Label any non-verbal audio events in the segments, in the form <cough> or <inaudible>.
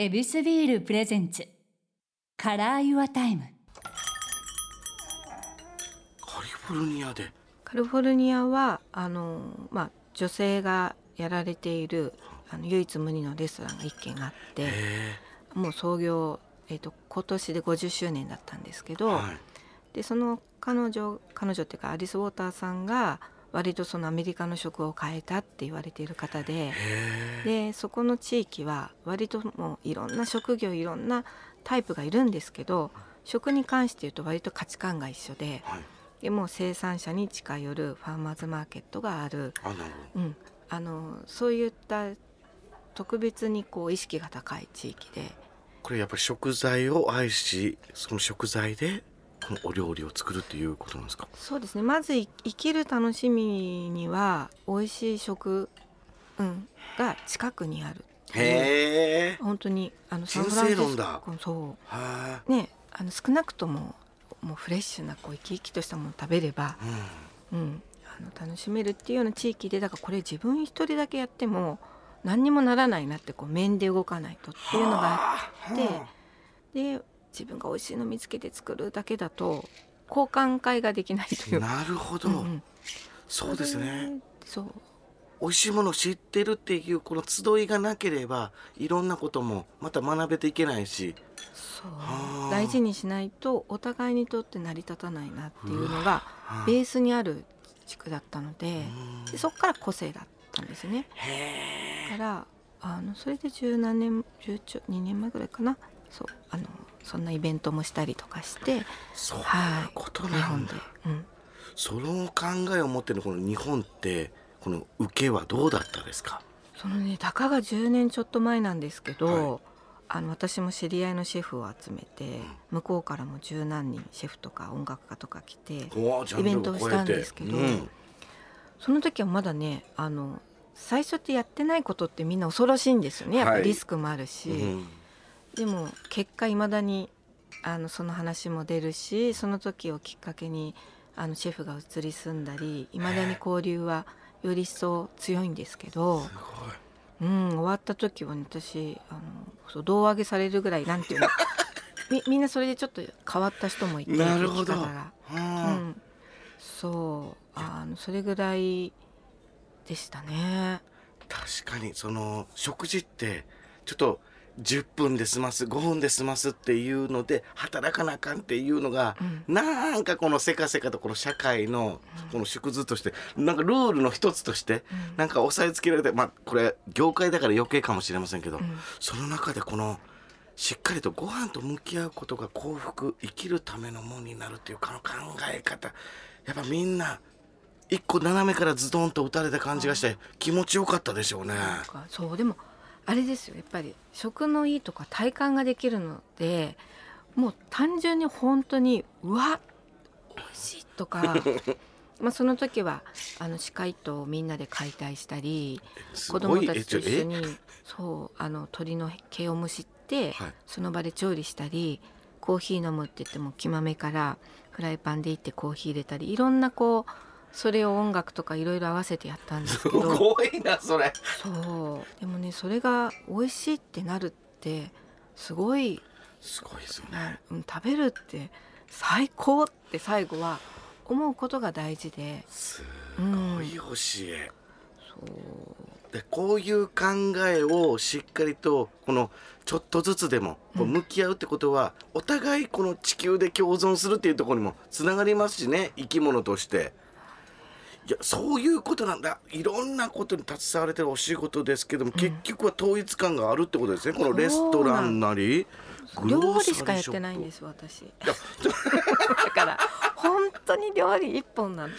エビスビール presents。Color Your Time。カリフォルニアで。カリフォルニアはあの、まあ、女性がやられているあの唯一無二のレストランが一軒あってへもう創業、えー、と今年で50周年だったんですけえど、はい。でその彼女彼女っていうかアリス・ウォーターさんが割とそのアメリカの食を変えたって言われている方ででそこの地域は割ともういろんな職業いろんなタイプがいるんですけど食に関して言うと割と価値観が一緒ではい。でもう生産者に近寄るファーマーズマーケットがある、あなるうん、あのそういった特別にこう意識が高い地域で。これやっぱり食材を愛しその食材でこのお料理を作るっていうことなんですか？そうですね。まずい生きる楽しみには美味しい食、うん、が近くにある。へえ本当にあのサンフランシスコそはうねあの少なくとももうフレッシュなこう生き生きとしたものを食べれば、いうん。うん、あの楽しめるっていうような地域でだからこれ自分一人だけやっても何にもならないなってこう面で動かないとっていうのがあってはで自分が美味しいの見つけて作るだけだと交換会ができないというか。なるほど、うんうん。そうですね。そう。美味しいものを知ってるっていうこの集いがなければいろんなこともまた学べていけないし。そう。はあ。大事にしないとお互いにとって成り立たないなっていうのがはあ。ベースにある地区だったのでうん。でそこから個性だったんですね。だからあのそれで十何年十ちょ2年前ぐらいかな。そうあのそんなイベントもしたりとかしてそういうはい。こと日本で。なんだ、、うん、その考えを持ってるこの日本ってこの受けはどうだったですか？そのねたかが10年ちょっと前なんですけど、はい。あの私も知り合いのシェフを集めて、向こうからも十何人シェフとか音楽家とか来てイベントをしたんですけどうんその時はまだねあの最初って。やってないことってみんな恐ろしいんですよねやっぱはいリスクもあるし、うんでも結果いまだにあのその話も出るしその時をきっかけにあのシェフが移り住んだりいまだに交流はより一層強いんですけどす、ごい。うん、終わった時は、ね、私あのそう胴上げされるぐらいなんていうの <laughs> みみんなそれでちょっと変わった人もいてなるほど。ううん。ん、そうあのそれぐらいでしたね。確かにその食事ってちょっと10分で済ます5分で済ますっていうので働かなあかんっていうのが、うん。なんかこのせかせかとこの社会のこの縮図としてなんかルールの一つとしてうん。なんか押さえつけられてまあこれ業界だから余計かもしれませんけど、うん。その中でこのしっかりとご飯と向き合うことが幸福生きるためのものになるっていうこの考え方。やっぱみんな一個斜めからズドンと打たれた感じがして気持ちよかったでしょうね。そうでもあれですよやっぱり。食のいいとか体感ができるのでもう単純に本当にうわ美味しいとか <laughs> まあその時はあの歯科糸をみんなで解体したりす子供たちと一緒えにそうあの鳥の毛をむしって、はい。その場で調理したりコーヒー飲むって言っても木豆からフライパンでいってコーヒー入れたりいろんなこうそれを音楽とかいろいろ合わせてやったんですすけどごいなそれ。そうでもねそれが美味しいってなるってすごいすごいですね。うん食べるって最高って最後は思うことが大事ですごい教え。そうでこういう考えをしっかりとこのちょっとずつでもこう向き合うってことは、お互いこの地球で共存するっていうところにもつながりますしね生き物として。いやそういうことなんだ。いろんなことに携われてるお仕事ですけども、結局は統一感があるってことですね。このレストランなり料理しかやってないんです私。<laughs> だから本当に料理一本なの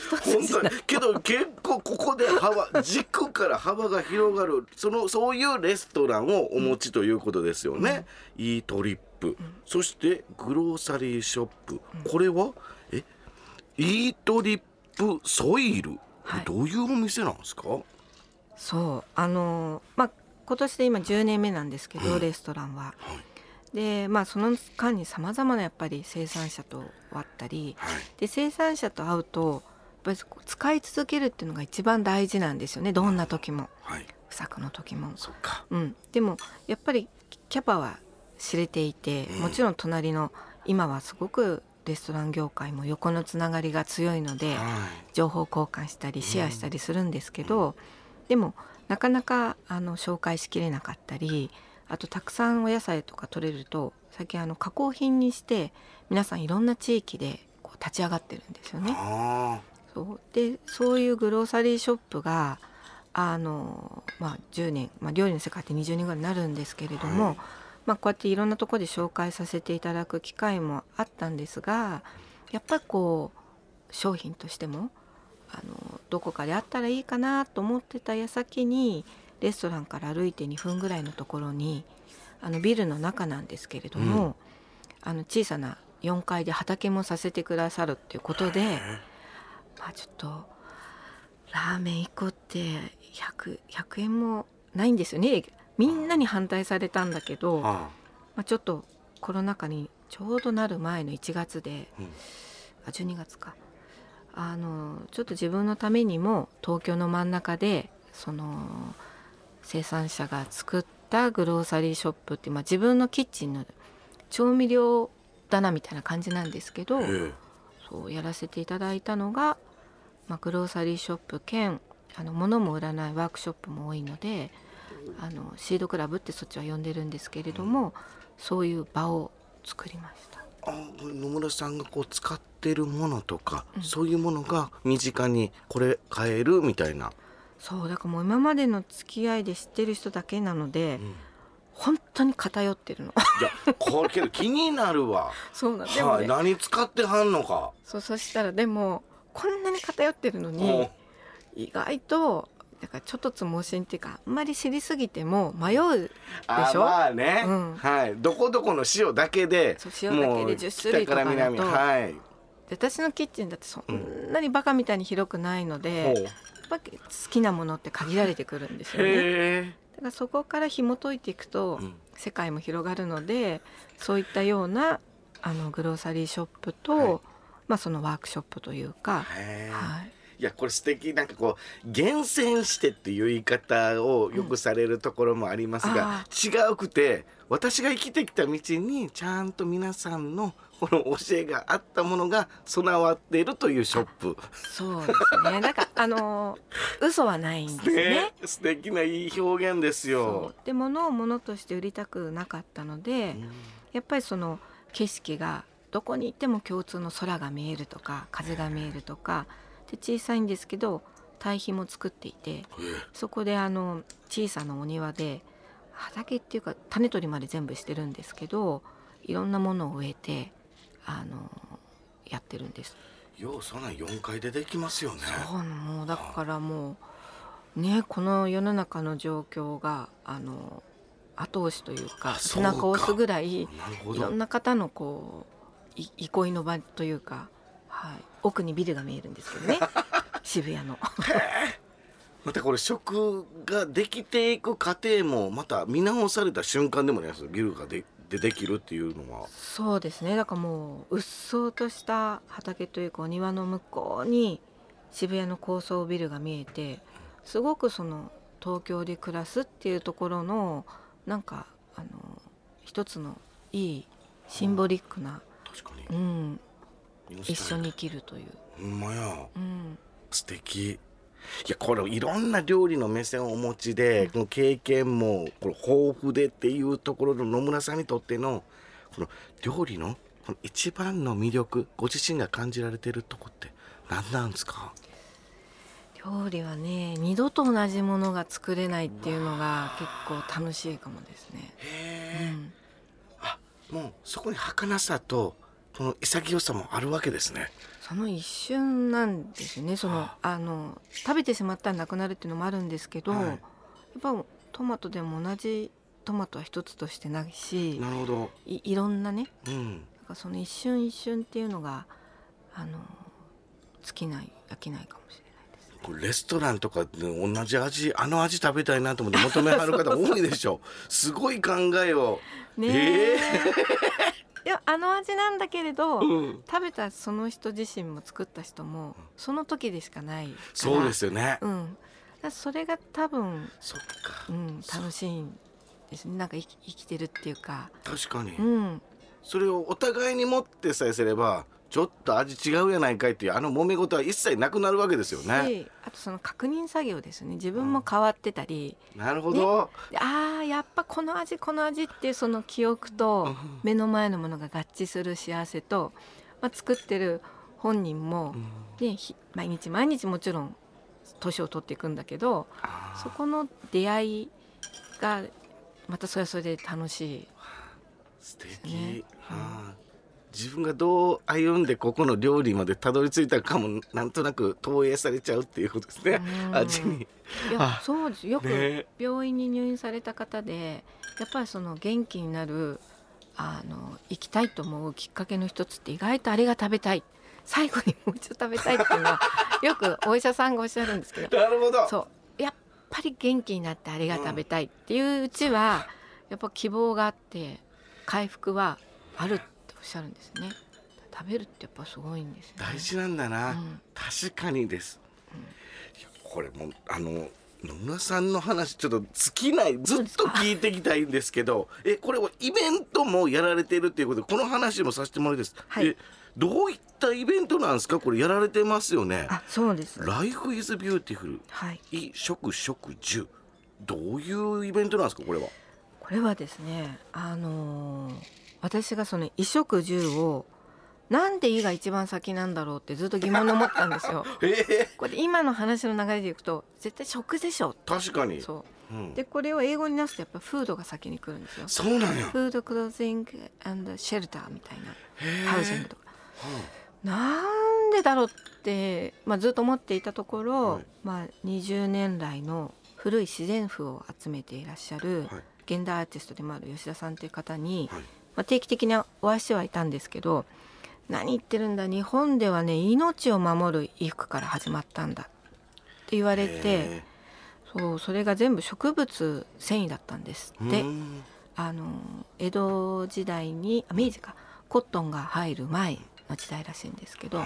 けど結構ここで幅軸から幅が広がるそのそういうレストランをお持ちということですよね、いいトリップ、そしてグローサリーショップ、これはえ？イートリップソイル、はい。どういうお店なんですか？そうあのまあ今年で今10年目なんですけど、レストランは。でまあその間にさまざまなやっぱり生産者と会ったりはい。で生産者と会うとやっぱり使い続けるっていうのが一番大事なんですよね。どんな時も。はい。不作の時も。そっか。うん、でもやっぱりキャパは知れていてうん。もちろん隣の今はすごくレストラン業界も横のつながりが強いのでは情報交換したりシェアしたりするんですけど、でもなかなかあの紹介しきれなかったりあとたくさんお野菜とか取れると最近あの加工品にして皆さんいろんな地域でこう立ち上がってるんですよいね。あそう。でそういうグローサリーショップがあの、まあ、10年、まあ、料理の世界って20年ぐらいになるんですけれども、はいまあ、こうやっていろんなところで紹介させていただく機会もあったんですがやっぱりこう商品としてもあのどこかであったらいいかなと思ってた矢先にレストランから歩いて2分ぐらいのところにあのビルの中なんですけれども、あの小さな4階で畑もさせてくださるっていうことで。まあちょっとラーメン1個って 100, 100円もないんですよねみんなに反対されたんだけど、まあ。あ、ちょっとコロナ禍にちょうどなる前の1月で、うん。あ12月か。あのちょっと自分のためにも東京の真ん中でその生産者が作ったグローサリーショップってまあ、自分のキッチンの調味料棚みたいな感じなんですけど、ええ。そうやらせていただいたのが、まあ、グローサリーショップ兼あの物も売らないワークショップも多いのであのシードクラブってそっちは呼んでるんですけれども、そういう場を作りました。あ野村さんがこう使ってるものとか、うん。そういうものが身近にこれ買えるみたいな、そうだからもう今までの付き合いで知ってる人だけなので、うん。本当に偏ってるの。いやこれけど気になるわ。<laughs> そうなんでもはいね、何使ってはんのか。そうそしたらでもこんなに偏ってるのもに意外とだからちょっとつ盲信っていうかあんまり知りすぎても迷うあでしょ？まあね、うん。はい。どこどこの塩だけでそう塩だけでもう10種類とかだと。はい、で私のキッチンだってそんなにバカみたいに広くないので、ほう。やっぱ好きなものって限られてくるんですよね。だからそこから紐解いていくと、うん。世界も広がるのでそういったようなあのグローサリーショップと、はい。まあ、そのワークショップというか、はい、いやこれ素敵なんかこう厳選してっていう言い方をよくされるところもありますが、違うくて私が生きてきた道にちゃんと皆さんのこの教えがあったものが備わっているというショップ。そうですね <laughs> なんかあの嘘はないんですね。ね、素敵ないい表現ですそよう。で物を物として売りたくなかったので、うんやっぱりその景色がどこに行っても共通の空が見えるとか風が見えるとかで小さいんですけど堆肥も作っていてそこであの小さなお庭で畑っていうか種取りまで全部してるんですけどいろんなものを植えてあのやってるんです。ようそんなん4階でできますよね。そうもうだからもうねこの世の中の状況があの後押しというか背中を押すぐらいいろんど。な方のこうい憩いの場というか、はい、奥にビルが見えるんですけどね。<laughs> 渋谷の。またこれ食ができていく過程もまた見直された瞬間でもねビルがででできるっていうのは。そうですね。だからもううっそうとした畑というかお庭の向こうに渋谷の高層ビルが見えてすごくその東京で暮らすっていうところのなんかあの一つのいいシンボリックな、確かうにん、一緒に。生きるという、ほんまや。うん、素敵。いやこれいろんな料理の目線をお持ちで、この経験もこれ豊富でっていうところの野村さんにとってのこの料理のこの一番の魅力ご自身が感じられてるとこって何なんですか？料理はね二度と同じものが作れないっていうのが結構楽しいかもですね。うへえ、ん。もうそこに儚さとこの潔さもあるわけですね。その一瞬なんですね。そのはあの食べてしまったらなくなるっていうのもあるんですけど、はい。やっぱトマトでも同じトマトは一つとしてないしなるほど。いいろんなねうん。なんかその一瞬一瞬っていうのがあの尽きない飽きないかもしれないレストランとかで同じ味あの味食べたいなと思って求めはる方多いでしょ <laughs> すごい考えを。ねえいやあの味なんだけれど、うん。食べたその人自身も作った人もその時でしかないそうですよね、うん、だそれが多分、そっか。うん、楽しいんですね。なんか生き生きてるっていうか、確かに、うん、それをお互いに持ってさえすればちょっと味違うやないかいっていうあの揉め事は一切なくなるわけですよね。しあとその確認作業ですね。自分も変わってたり、なるほど、であーやっぱこの味この味っていうその記憶と目の前のものが合致する幸せと、まあ、作ってる本人も、ね、ひ毎日毎日もちろん年を取っていくんだけどそこの出会いがまたそれはそれで楽しい。素敵、ね。あ。ー自分がどう歩んでここの料理までたどり着いたかもなんとなく投影されちゃうっていうことですね。うん。味に。いやあ。そうです。よくね。病院に入院された方でやっぱりその元気になるあの生きたいと思うきっかけの一つって意外とあれが食べたい。最後にもう一度食べたいっていうのは <laughs> よくお医者さんがおっしゃるんですけど。なるほど。そう。やっぱり元気になってあれが食べたいっていううちはやっぱ希望があって回復はある。っておっしゃるんですね。食べるってやっぱすごいんですよね。大事なんだな、うん。確かにです、いやこれもうあの野村さんの話ちょっと尽きない。ずっと聞いていきたいんですけどえこれはイベントもやられてるっていうことでこの話もさせてもらいです、はい。えどういったイベントなんですか？これやられてますよね。あそうです。 Life is Beautiful はい。衣食食住。どういうイベントなんですかこれは？これはですねあのー私がその衣食住をなんで「衣」が一番先なんだろうってずっと疑問に思ったんですよ。<laughs> ええこれ今の話の流れでいくと絶対食でしょ確かに。そう。うん、でこれを英語になすとやっぱフードが先に来るんですよ。そうなのよ。フードクロージングシェルターみたいなハウジングとか。なんでだろうって、まあ、ずっと思っていたところ、はい。まあ、20年来の古い自然譜を集めていらっしゃるはい。現代アーティストでもある吉田さんという方に、はいまあ、定期的にお会いしてはいたんですけど何言ってるんだ日本ではね命を守る衣服から始まったんだって言われてへそうそれが全部植物繊維だったんですえって。うん。あの江戸時代にあ明治かコットンが入る前の時代らしいんですけど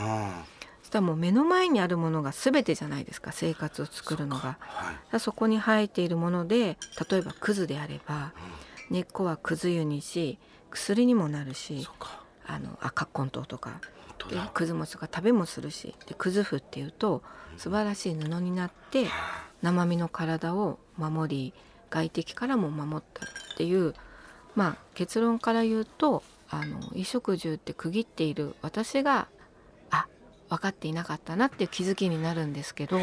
したらもう目の前にあるものが全てじゃないですか生活を作るのが。あはい。そこに生えているもので例えばクズであれば根っこはクズ湯にし薬にもなるしあの赤根糖とか。でだ。くず餅とか食べもするし。でくず布っていうと素晴らしい布になって生身の体を守り外敵からも守ったっていうまあ結論から言うとあの衣食住って区切っている私があ分かっていなかったなっていう気づきになるんですけど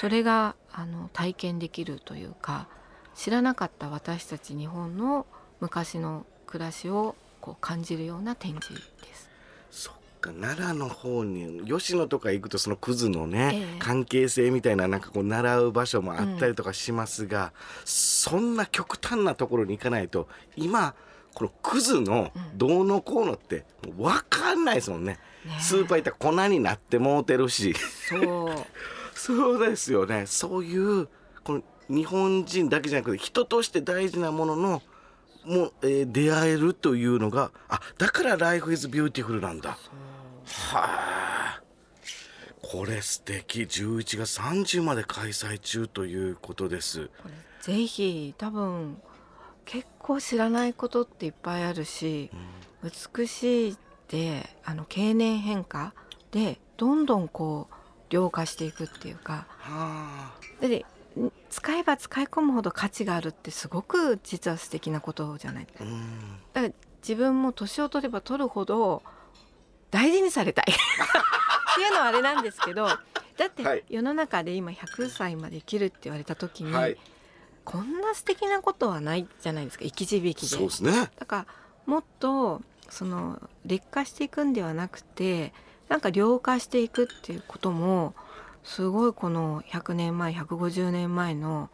それがあの体験できるというか知らなかった私たち日本の昔の暮らしをこう感じるような展示です。そっか奈良の方に吉野とか行くとそのクズのね、ええ。関係性みたいななんかこう習う場所もあったりとかしますが、そんな極端なところに行かないと今このクズのどうのこうのってもう分かんないですもんね。ねスーパー行ったら粉になってもうてるし。そう。<laughs> そうですよね。そういうこの日本人だけじゃなくて人として大事なもののもう、えー出会えるというのがあだから「Life is Beautiful」なんだ。はあこれ素敵11月30まで開催中ということです。ぜひ多分結構知らないことっていっぱいあるし、美しいってあの経年変化でどんどんこう量化していくっていうかはあでん使えば使い込むほど価値があるってすごく実は素敵なことじゃない。うん。だから自分も年を取れば取るほど大事にされたい。<laughs> っていうのはあれなんですけどだっはい。て世の中で今100歳まで生きるって言われた時に、はい。こんな素敵なことはないじゃないですか。生き字引きで。そうですね。だからもっとその劣化していくんではなくてなんか量化していくっていうこともすごいこの100年前150年前の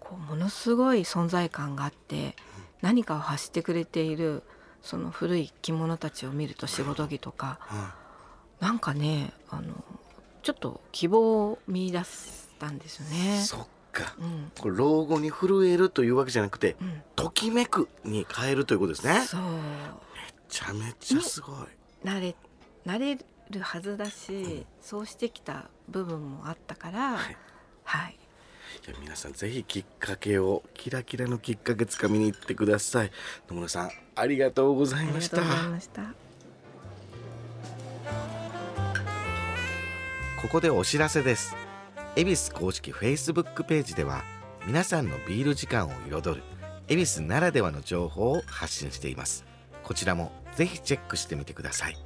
こうものすごい存在感があって何かを発してくれているその古い着物たちを見ると仕事着とかはなんかねあのちょっと希望を見出したんですよいね。そっか。うんこれ老後に震えるというわけじゃなくてうん、ときめくに変えるということですね。そうめちゃめちゃすごい。慣れ慣れるはずだし、そうしてきた部分もあったから、はい。はい、いや皆さんぜひきっかけをキラキラのきっかけつかみに行ってください。野村さんありがとうございました。ありがとうございました。ここでお知らせです。恵比寿公式 Facebook ページでは皆さんのビール時間を彩る恵比寿ならではの情報を発信しています。こちらもぜひチェックしてみてください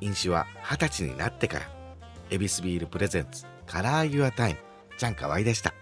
飲酒は二十歳になってから。エビスビール presents Color Your Time ちゃんかわいでした。